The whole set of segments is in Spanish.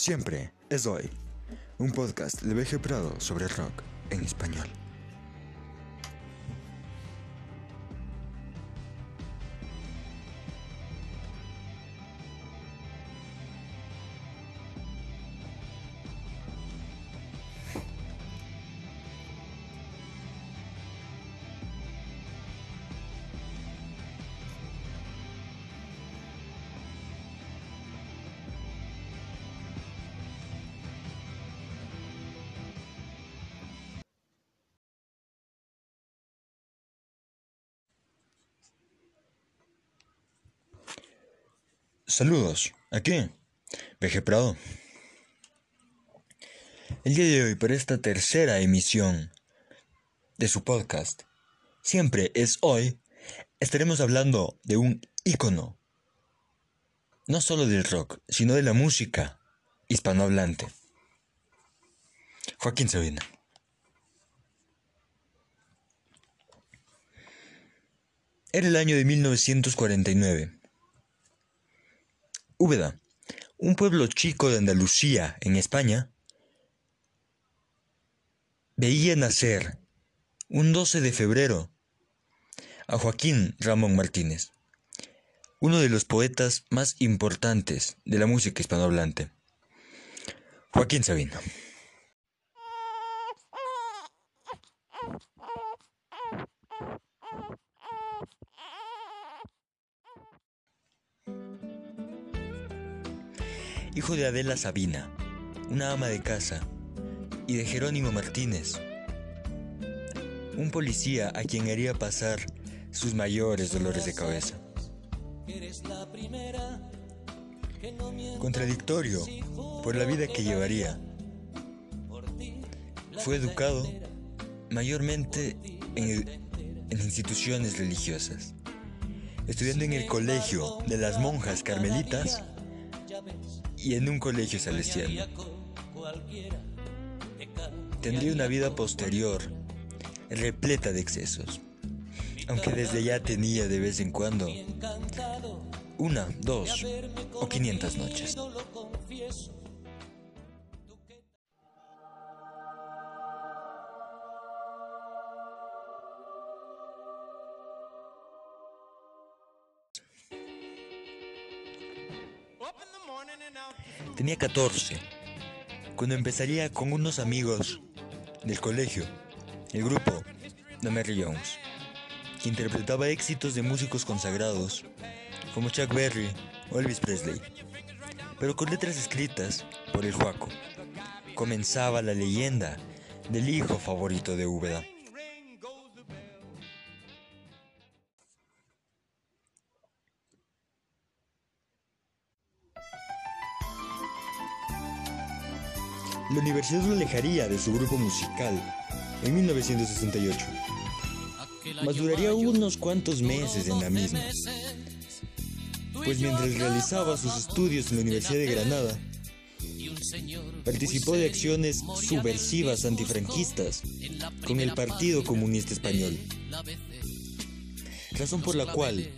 Siempre es hoy. Un podcast de BG Prado sobre rock en español. Saludos, aquí, BG Prado. El día de hoy, para esta tercera emisión de su podcast, siempre es hoy, estaremos hablando de un ícono, no solo del rock, sino de la música hispanohablante. Joaquín Sabina. Era el año de 1949. Úbeda, un pueblo chico de Andalucía, en España, veía nacer un 12 de febrero a Joaquín Ramón Martínez, uno de los poetas más importantes de la música hispanohablante. Joaquín Sabina. Hijo de Adela Sabina, una ama de casa, y de Jerónimo Martínez, un policía a quien haría pasar sus mayores dolores de cabeza. Contradictorio por la vida que llevaría. Fue educado mayormente en, en instituciones religiosas, estudiando en el colegio de las monjas carmelitas y en un colegio celestial. Tendría una vida posterior repleta de excesos, aunque desde ya tenía de vez en cuando una, dos o quinientas noches. Tenía 14, cuando empezaría con unos amigos del colegio, el grupo The Mary Jones, que interpretaba éxitos de músicos consagrados como Chuck Berry o Elvis Presley, pero con letras escritas por el Juaco. Comenzaba la leyenda del hijo favorito de Úbeda. La universidad lo alejaría de su grupo musical en 1968, mas duraría unos cuantos meses en la misma, pues mientras realizaba sus estudios en la Universidad de Granada, participó de acciones subversivas antifranquistas con el Partido Comunista Español, razón por la cual,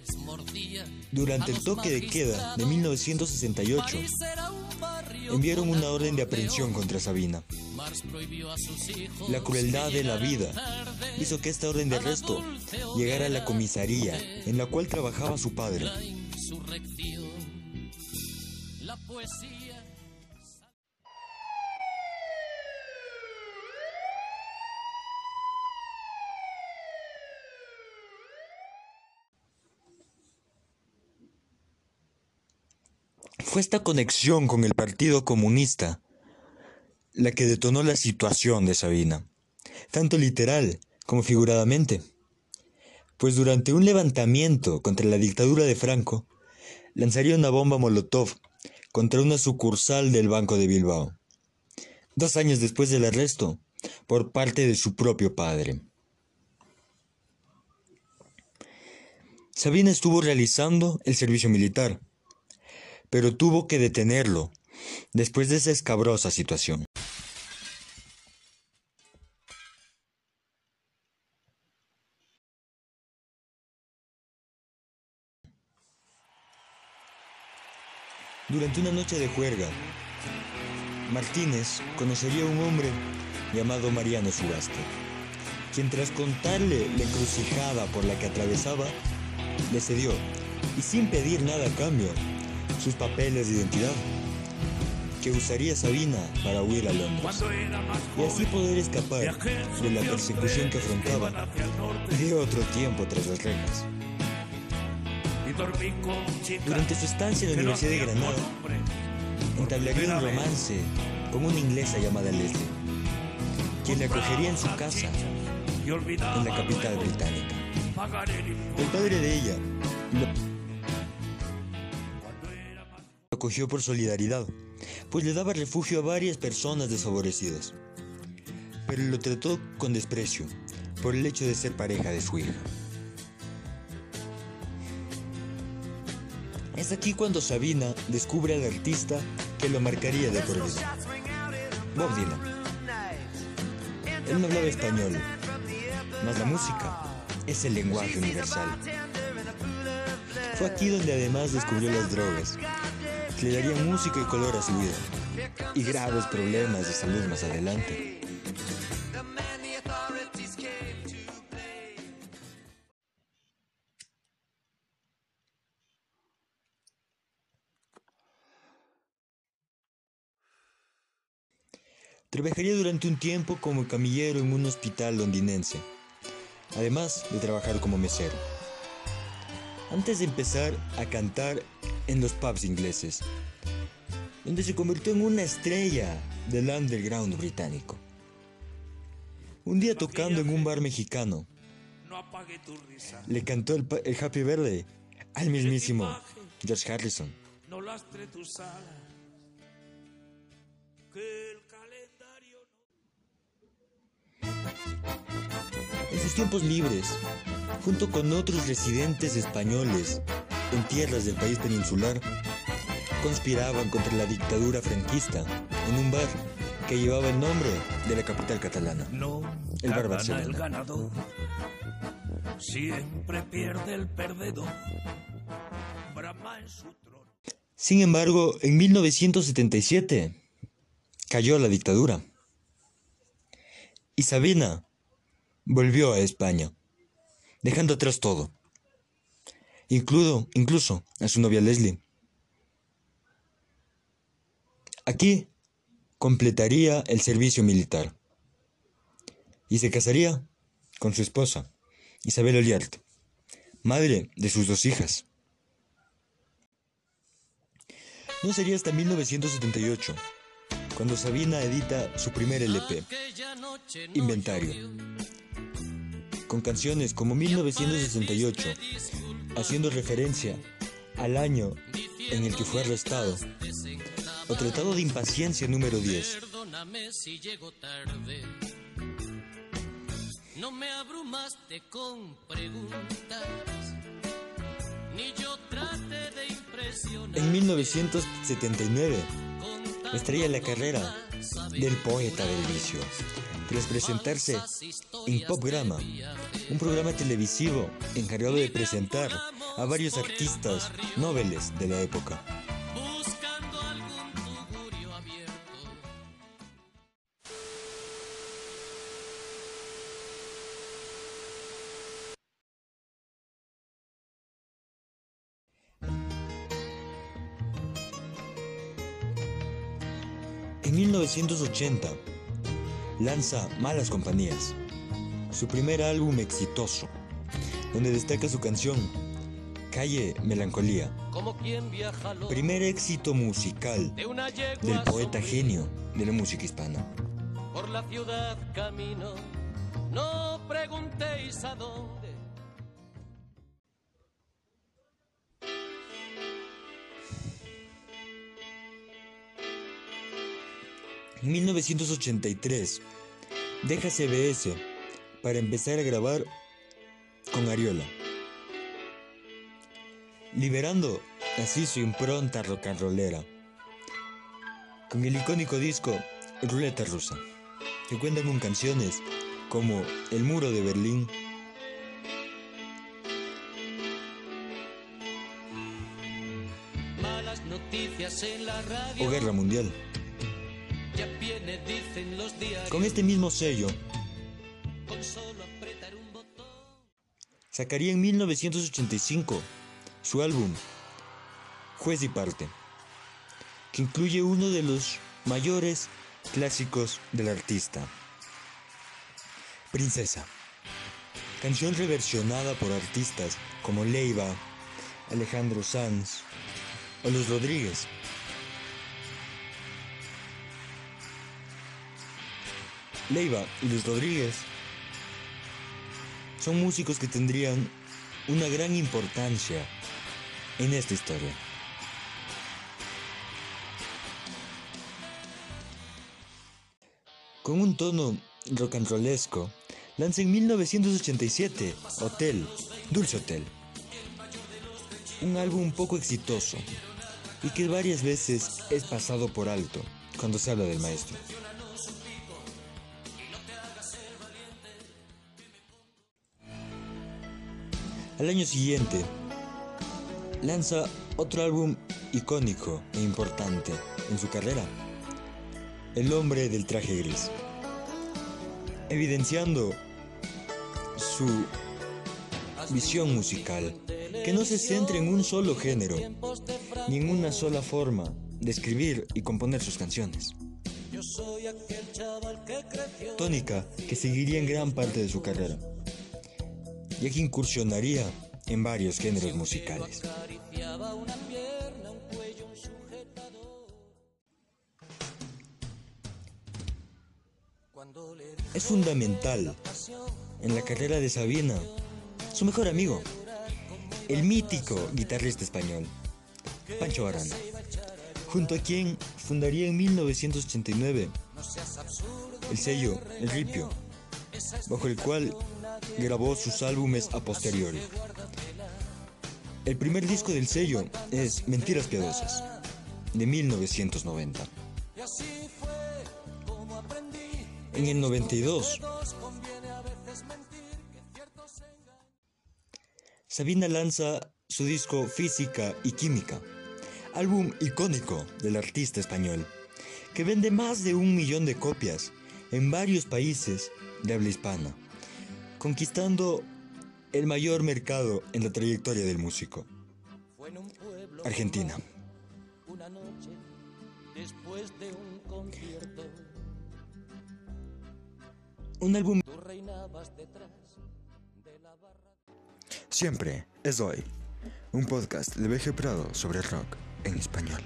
durante el toque de queda de 1968, enviaron una orden de aprehensión contra Sabina. La crueldad de la vida hizo que esta orden de arresto llegara a la comisaría en la cual trabajaba su padre. Fue esta conexión con el Partido Comunista la que detonó la situación de Sabina, tanto literal como figuradamente, pues durante un levantamiento contra la dictadura de Franco, lanzaría una bomba Molotov contra una sucursal del Banco de Bilbao, dos años después del arresto por parte de su propio padre. Sabina estuvo realizando el servicio militar, pero tuvo que detenerlo después de esa escabrosa situación. Durante una noche de juerga, Martínez conocería a un hombre llamado Mariano Sugaste, quien tras contarle la encrucijada por la que atravesaba, le cedió, y sin pedir nada a cambio, sus papeles de identidad, que usaría Sabina para huir a Londres, y así poder escapar de la persecución que afrontaba y de otro tiempo tras las rejas. Durante su estancia en la Universidad de Granada, entablaría un romance con una inglesa llamada Leslie, quien le acogería en su casa en la capital británica. El padre de ella lo acogió por solidaridad, pues le daba refugio a varias personas desfavorecidas, pero lo trató con desprecio por el hecho de ser pareja de su hija. Es aquí cuando Sabina descubre al artista que lo marcaría de por vida. Bob Dylan. Él no hablaba español, mas la música es el lenguaje universal. Fue aquí donde además descubrió las drogas, le darían música y color a su vida, y graves problemas de salud más adelante. Trabajaría durante un tiempo como camillero en un hospital londinense, además de trabajar como mesero. Antes de empezar a cantar en los pubs ingleses, donde se convirtió en una estrella del underground británico. Un día tocando en un bar mexicano, le cantó el, Happy Verde al mismísimo George Harrison. En sus tiempos libres, junto con otros residentes españoles en tierras del país peninsular, conspiraban contra la dictadura franquista en un bar que llevaba el nombre de la capital catalana. no El bar Barcelona. el ganador, siempre pierde el perdedor. Brahma en su trono. Sin embargo, en 1977 cayó la dictadura y Sabina volvió a España, dejando atrás todo, incluso, incluso a su novia Leslie. Aquí completaría el servicio militar y se casaría con su esposa, Isabel Oliart, madre de sus dos hijas. No sería hasta 1978 cuando Sabina edita su primer LP, Inventario, con canciones como 1968, haciendo referencia al año en el que fue arrestado, o Tratado de Impaciencia número 10. Perdóname si llego tarde. No me abrumaste con preguntas, ni yo trate de impresionar. En 1979 estrella la carrera del poeta del vicio, tras presentarse en Popgrama, un programa televisivo encargado de presentar a varios artistas noveles de la época. En 1980 lanza Malas Compañías, su primer álbum exitoso, donde destaca su canción Calle Melancolía, primer éxito musical del poeta genio de la música hispana. Por la ciudad camino, no preguntéis a dónde. 1983 deja CBS para empezar a grabar con Ariola, liberando así su impronta rock and rollera, con el icónico disco Ruleta Rusa, que cuenta con canciones como El Muro de Berlín, Malas noticias en la radio. o Guerra Mundial. Con este mismo sello, sacaría en 1985 su álbum Juez y Parte, que incluye uno de los mayores clásicos del artista, Princesa, canción reversionada por artistas como Leiva, Alejandro Sanz o Los Rodríguez. Leiva y Luis Rodríguez son músicos que tendrían una gran importancia en esta historia. Con un tono rock and rollesco, lanza en 1987 Hotel, Dulce Hotel, un álbum poco exitoso y que varias veces es pasado por alto cuando se habla del maestro. Al año siguiente, lanza otro álbum icónico e importante en su carrera, El hombre del traje gris, evidenciando su visión musical, que no se centra en un solo género, ni en una sola forma de escribir y componer sus canciones. Tónica que seguiría en gran parte de su carrera, ya que incursionaría en varios géneros musicales. Es fundamental en la carrera de Sabina su mejor amigo, el mítico guitarrista español, Pancho Arana, junto a quien fundaría en 1989 el sello El Ripio, bajo el cual grabó sus álbumes a posteriori. El primer disco del sello es Mentiras Piadosas, de 1990. En el 92, Sabina lanza su disco Física y Química, álbum icónico del artista español, que vende más de un millón de copias en varios países de habla hispana, conquistando el mayor mercado en la trayectoria del músico, Argentina. una noche después de un concierto. Un álbum. Siempre es hoy, un podcast de BG Prado sobre rock en español.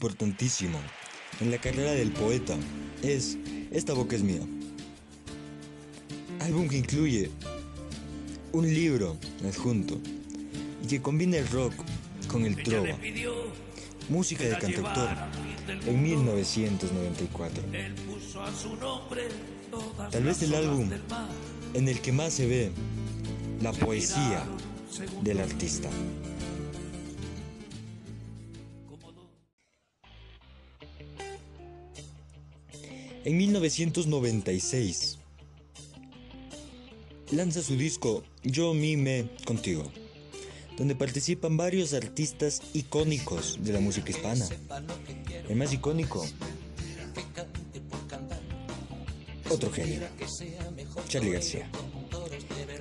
Importantísimo en la carrera del poeta es Esta boca es mía. Álbum que incluye un libro adjunto y que combina el rock con el trova, música de cantautor en mundo. 1994. Él puso a su nombre todas Tal vez el álbum en el que más se ve la poesía del artista. En 1996 lanza su disco Yo Mi Me Contigo, donde participan varios artistas icónicos de la música hispana. El más icónico, otro genio, Charlie García,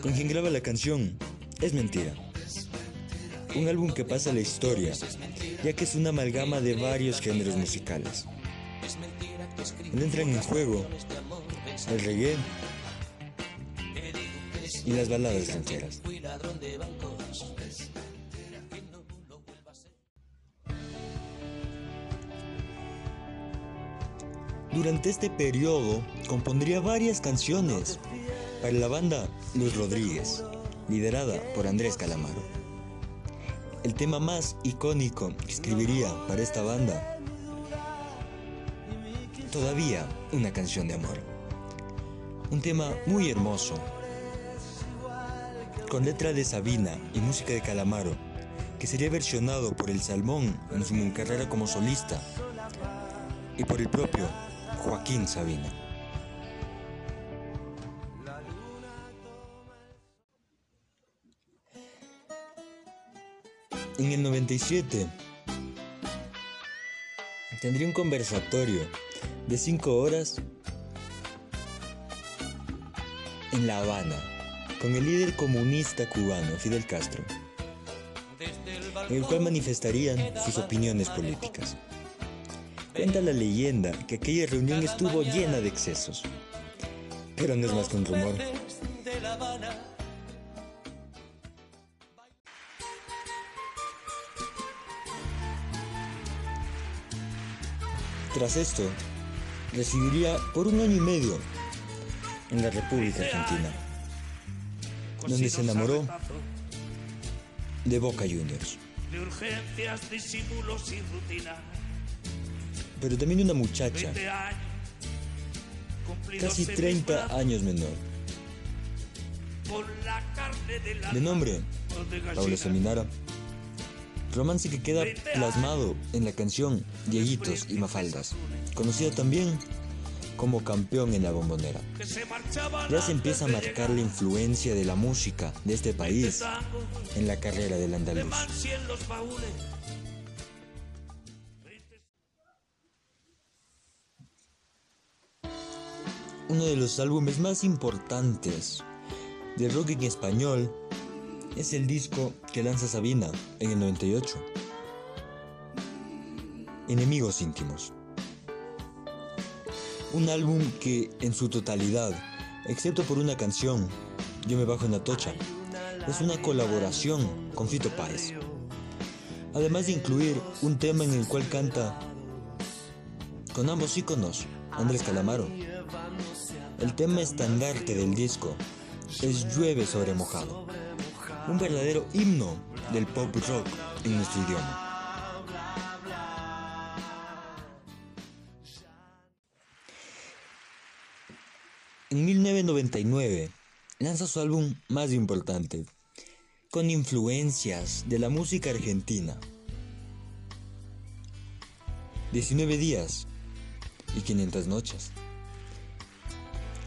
con quien graba la canción Es Mentira. Un álbum que pasa la historia, ya que es una amalgama de varios géneros musicales. Entran en juego el reggae y las baladas rancheras. Durante este periodo compondría varias canciones para la banda Los Rodríguez, liderada por Andrés Calamaro. El tema más icónico que escribiría para esta banda Todavía una canción de amor. Un tema muy hermoso, con letra de Sabina y música de Calamaro, que sería versionado por el Salmón en su carrera como solista y por el propio Joaquín Sabina. En el 97 tendría un conversatorio de 5 horas en La Habana con el líder comunista cubano Fidel Castro, en el cual manifestarían sus opiniones políticas. Cuenta la leyenda que aquella reunión estuvo llena de excesos, pero no es más que un rumor. Tras esto, residiría por un año y medio en la República Argentina, donde se enamoró de Boca Juniors. Pero también de una muchacha, 20 años, cumplidos casi en 30 mis brazos, años menor, de nombre Paula. Seminara. Romance que queda plasmado en la canción Dieguitos y Mafaldas, conocida también como Campeón en la Bombonera. Ya se empieza a marcar la influencia de la música de este país en la carrera del de andaluz. Uno de los álbumes más importantes de rock en español es el disco que lanza Sabina en el 98. Enemigos íntimos. Un álbum que en su totalidad, excepto por una canción, Yo me bajo en la tocha, es una colaboración con Fito Páez. Además de incluir un tema en el cual canta con ambos íconos, Andrés Calamaro. El tema estandarte del disco es Llueve sobre mojado, un verdadero himno del pop rock en nuestro idioma. En 1999 lanza su álbum más importante, con influencias de la música argentina. 19 días y 500 noches.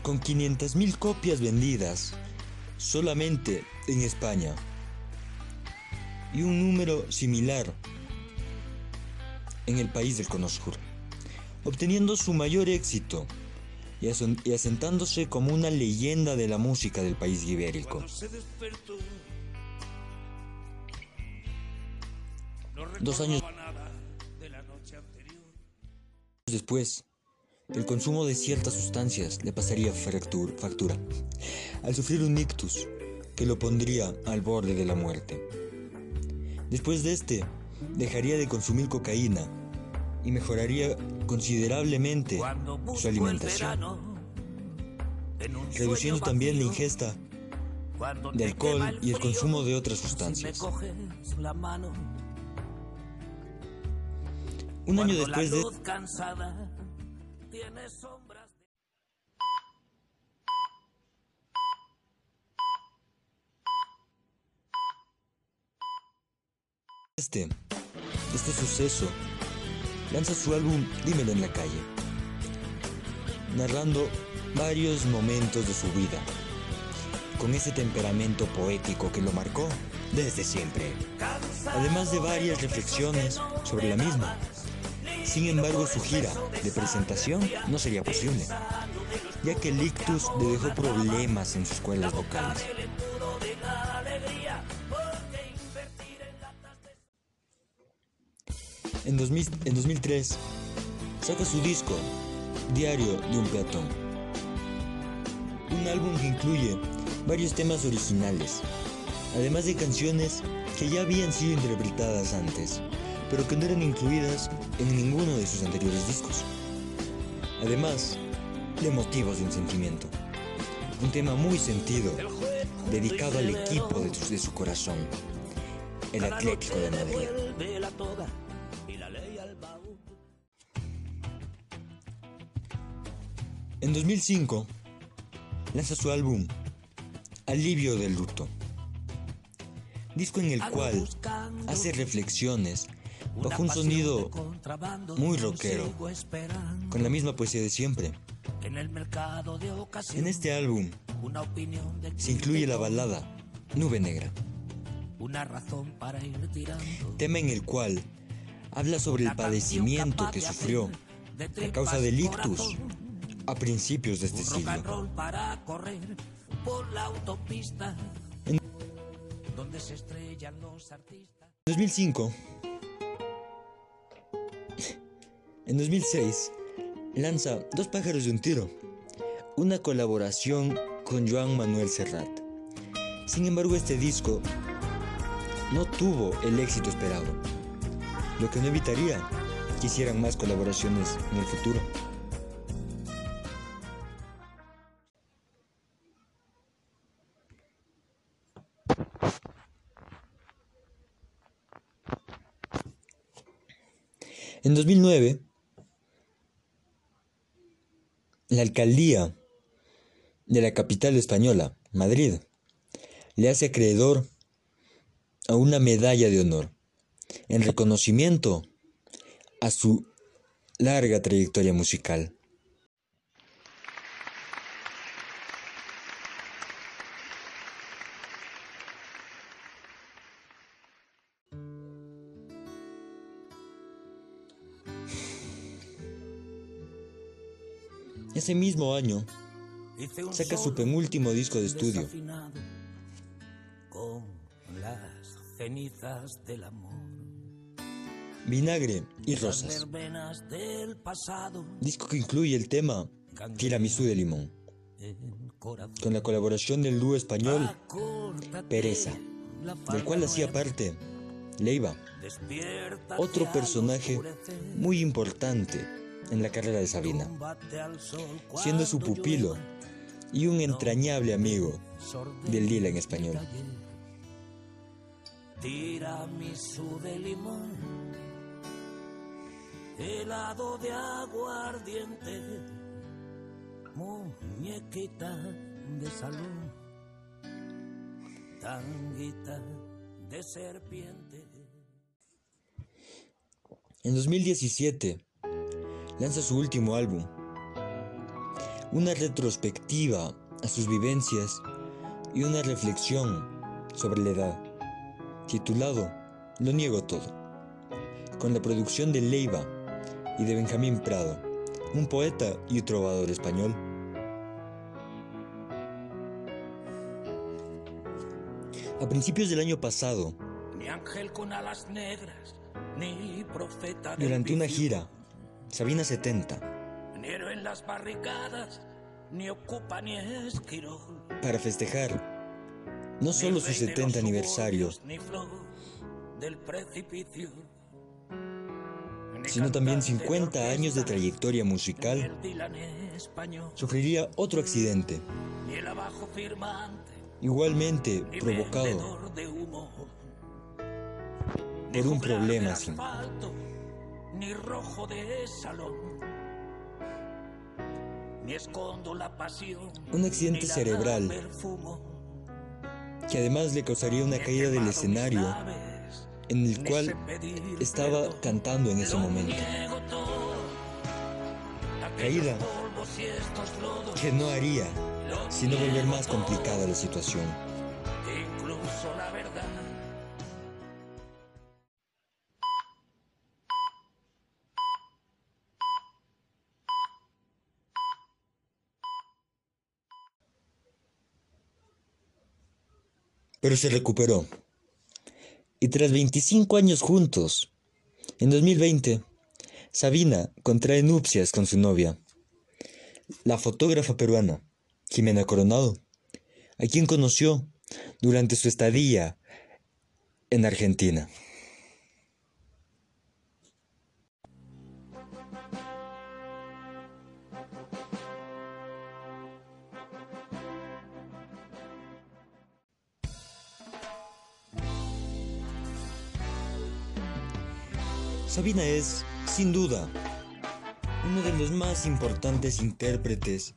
Con 500.000 copias vendidas solamente en España y un número similar en el país del Cono Sur, obteniendo su mayor éxito y y asentándose como una leyenda de la música del país ibérico. Dos años después, el consumo de ciertas sustancias le pasaría factura, al sufrir un ictus que lo pondría al borde de la muerte. Después de este, dejaría de consumir cocaína y mejoraría considerablemente su alimentación, reduciendo también la ingesta de alcohol y el consumo de otras sustancias. Un año después de este, este suceso, lanza su álbum Dímelo en la calle, narrando varios momentos de su vida, con ese temperamento poético que lo marcó desde siempre, además de varias reflexiones sobre la misma. Sin embargo, su gira de presentación no sería posible, ya que el ictus le dejó problemas en sus cuerdas vocales. En, 2000 en 2003 saca su disco Diario de un peatón. Un álbum que incluye varios temas originales, además de canciones que ya habían sido interpretadas antes, pero que no eran incluidas en ninguno de sus anteriores discos. Además de motivos de un sentimiento. Un tema muy sentido, dedicado al equipo de su, de su corazón, el Atlético de Madrid. En 2005 lanza su álbum Alivio del luto, disco en el cual hace reflexiones bajo un sonido muy rockero, con la misma poesía de siempre. En este álbum se incluye la balada Nube Negra, tema en el cual habla sobre el padecimiento que sufrió a causa del ictus a principios de este siglo. En 2005, en 2006, lanza Dos pájaros de un tiro, una colaboración con Joan Manuel Serrat. Sin embargo, este disco no tuvo el éxito esperado, lo que no evitaría que hicieran más colaboraciones en el futuro. En 2009, la alcaldía de la capital española, Madrid, le hace acreedor a una medalla de honor en reconocimiento a su larga trayectoria musical. Ese mismo año, saca su penúltimo disco de estudio. Con las cenizas del amor. Vinagre y Rosas. Disco que incluye el tema Tiramisú de Limón. Con la colaboración del dúo español Pereza, del cual hacía parte Leiva, otro personaje muy importante en la carrera de Sabina, siendo su pupilo y un entrañable amigo del Lila en español. Tiramisú de limón, helado de aguardiente, muñequita de salón, tanguita de serpiente. En 2017 lanza su último álbum, una retrospectiva a sus vivencias y una reflexión sobre la edad, titulado Lo niego todo, con la producción de Leiva y de Benjamín Prado, un poeta y trovador español. A principios del año pasado, Ni ángel con alas negras, ni profeta durante una gira, Sabina 70, Ni héroe en las barricadas, ni ocupa ni esquirol. para festejar no solo su 70 aniversario, del precipicio. Sino también cantante de 50 años de trayectoria musical, sufriría otro accidente, igualmente provocado por un problema sin ni rojo de salón. Ni escondo la pasión, Un accidente cerebral. que además le causaría una caída del escenario en el cual estaba cantando en ese momento. Caída que no haría sino volver más complicada la situación. Pero se recuperó. Y tras 25 años juntos, en 2020, Sabina contrae nupcias con su novia, la fotógrafa peruana, Jimena Coronado, a quien conoció durante su estadía en Argentina. Sabina es, sin duda, uno de los más importantes intérpretes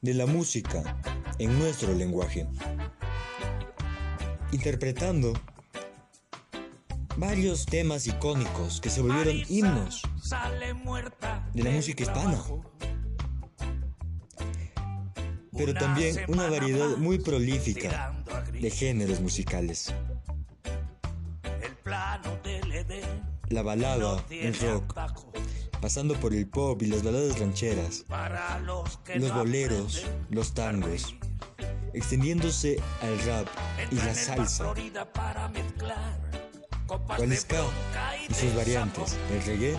de la música en nuestro lenguaje, interpretando varios temas icónicos que se volvieron himnos de la música hispana, pero también una variedad muy prolífica de géneros musicales. La balada, el rock, pasando por el pop y las baladas rancheras, los boleros, los tangos, extendiéndose al rap y la salsa, el ska y sus variantes, el reggae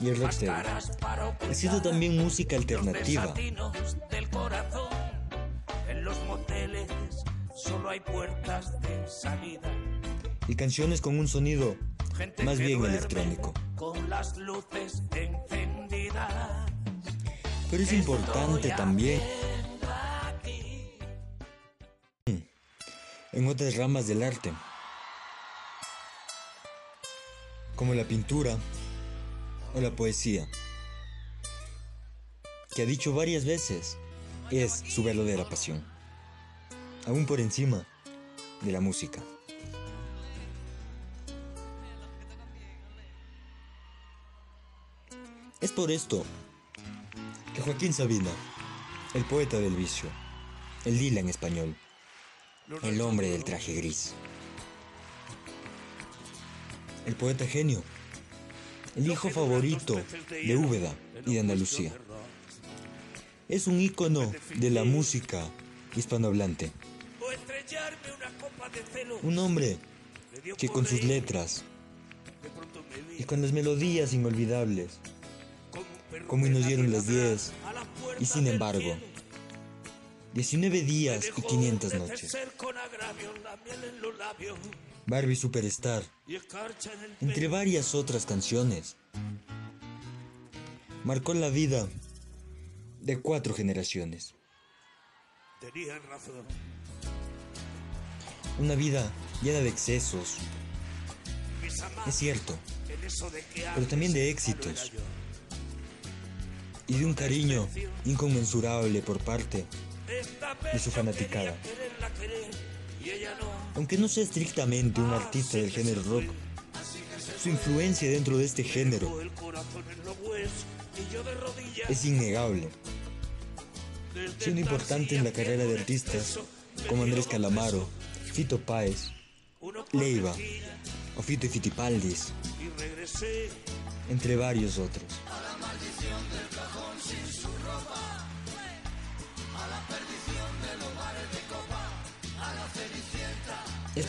y el rocksteady. Ha sido también música alternativa. Y canciones con un sonido más bien electrónico. Con las luces encendidas. Pero es importante también en otras ramas del arte, como la pintura o la poesía, que ha dicho varias veces es su verdadera pasión, aún por encima de la música. Es por esto que Joaquín Sabina, el poeta del vicio, el Dila en español, el hombre del traje gris, el poeta genio, el hijo favorito de Úbeda y de Andalucía, es un ícono de la música hispanohablante. Un hombre que con sus letras y con las melodías inolvidables, como que nos dieron las 10 a la puerta y sin embargo, cielo. 19 días y Dejó 500 de noches. Barbie Superstar, y entre varias otras canciones, marcó la vida de cuatro generaciones. Una vida llena de excesos, es cierto, pero también de éxitos. Y de un cariño inconmensurable por parte, de su fanaticada. aunque no sea estrictamente un artista del género rock, su influencia dentro de este género es innegable, siendo importante en la carrera de artistas como Andrés Calamaro, Fito Páez, Leiva o Fito y Fitipaldis, entre varios otros.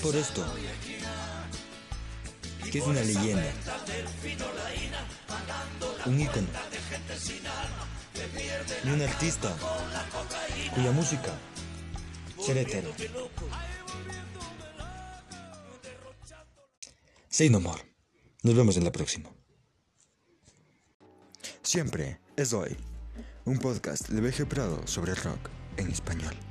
Por esto que es una leyenda, un ícono y un artista cuya música será eterna. Say no more. Nos vemos en la próxima. Siempre es hoy. Un podcast de BG Prado sobre rock en español.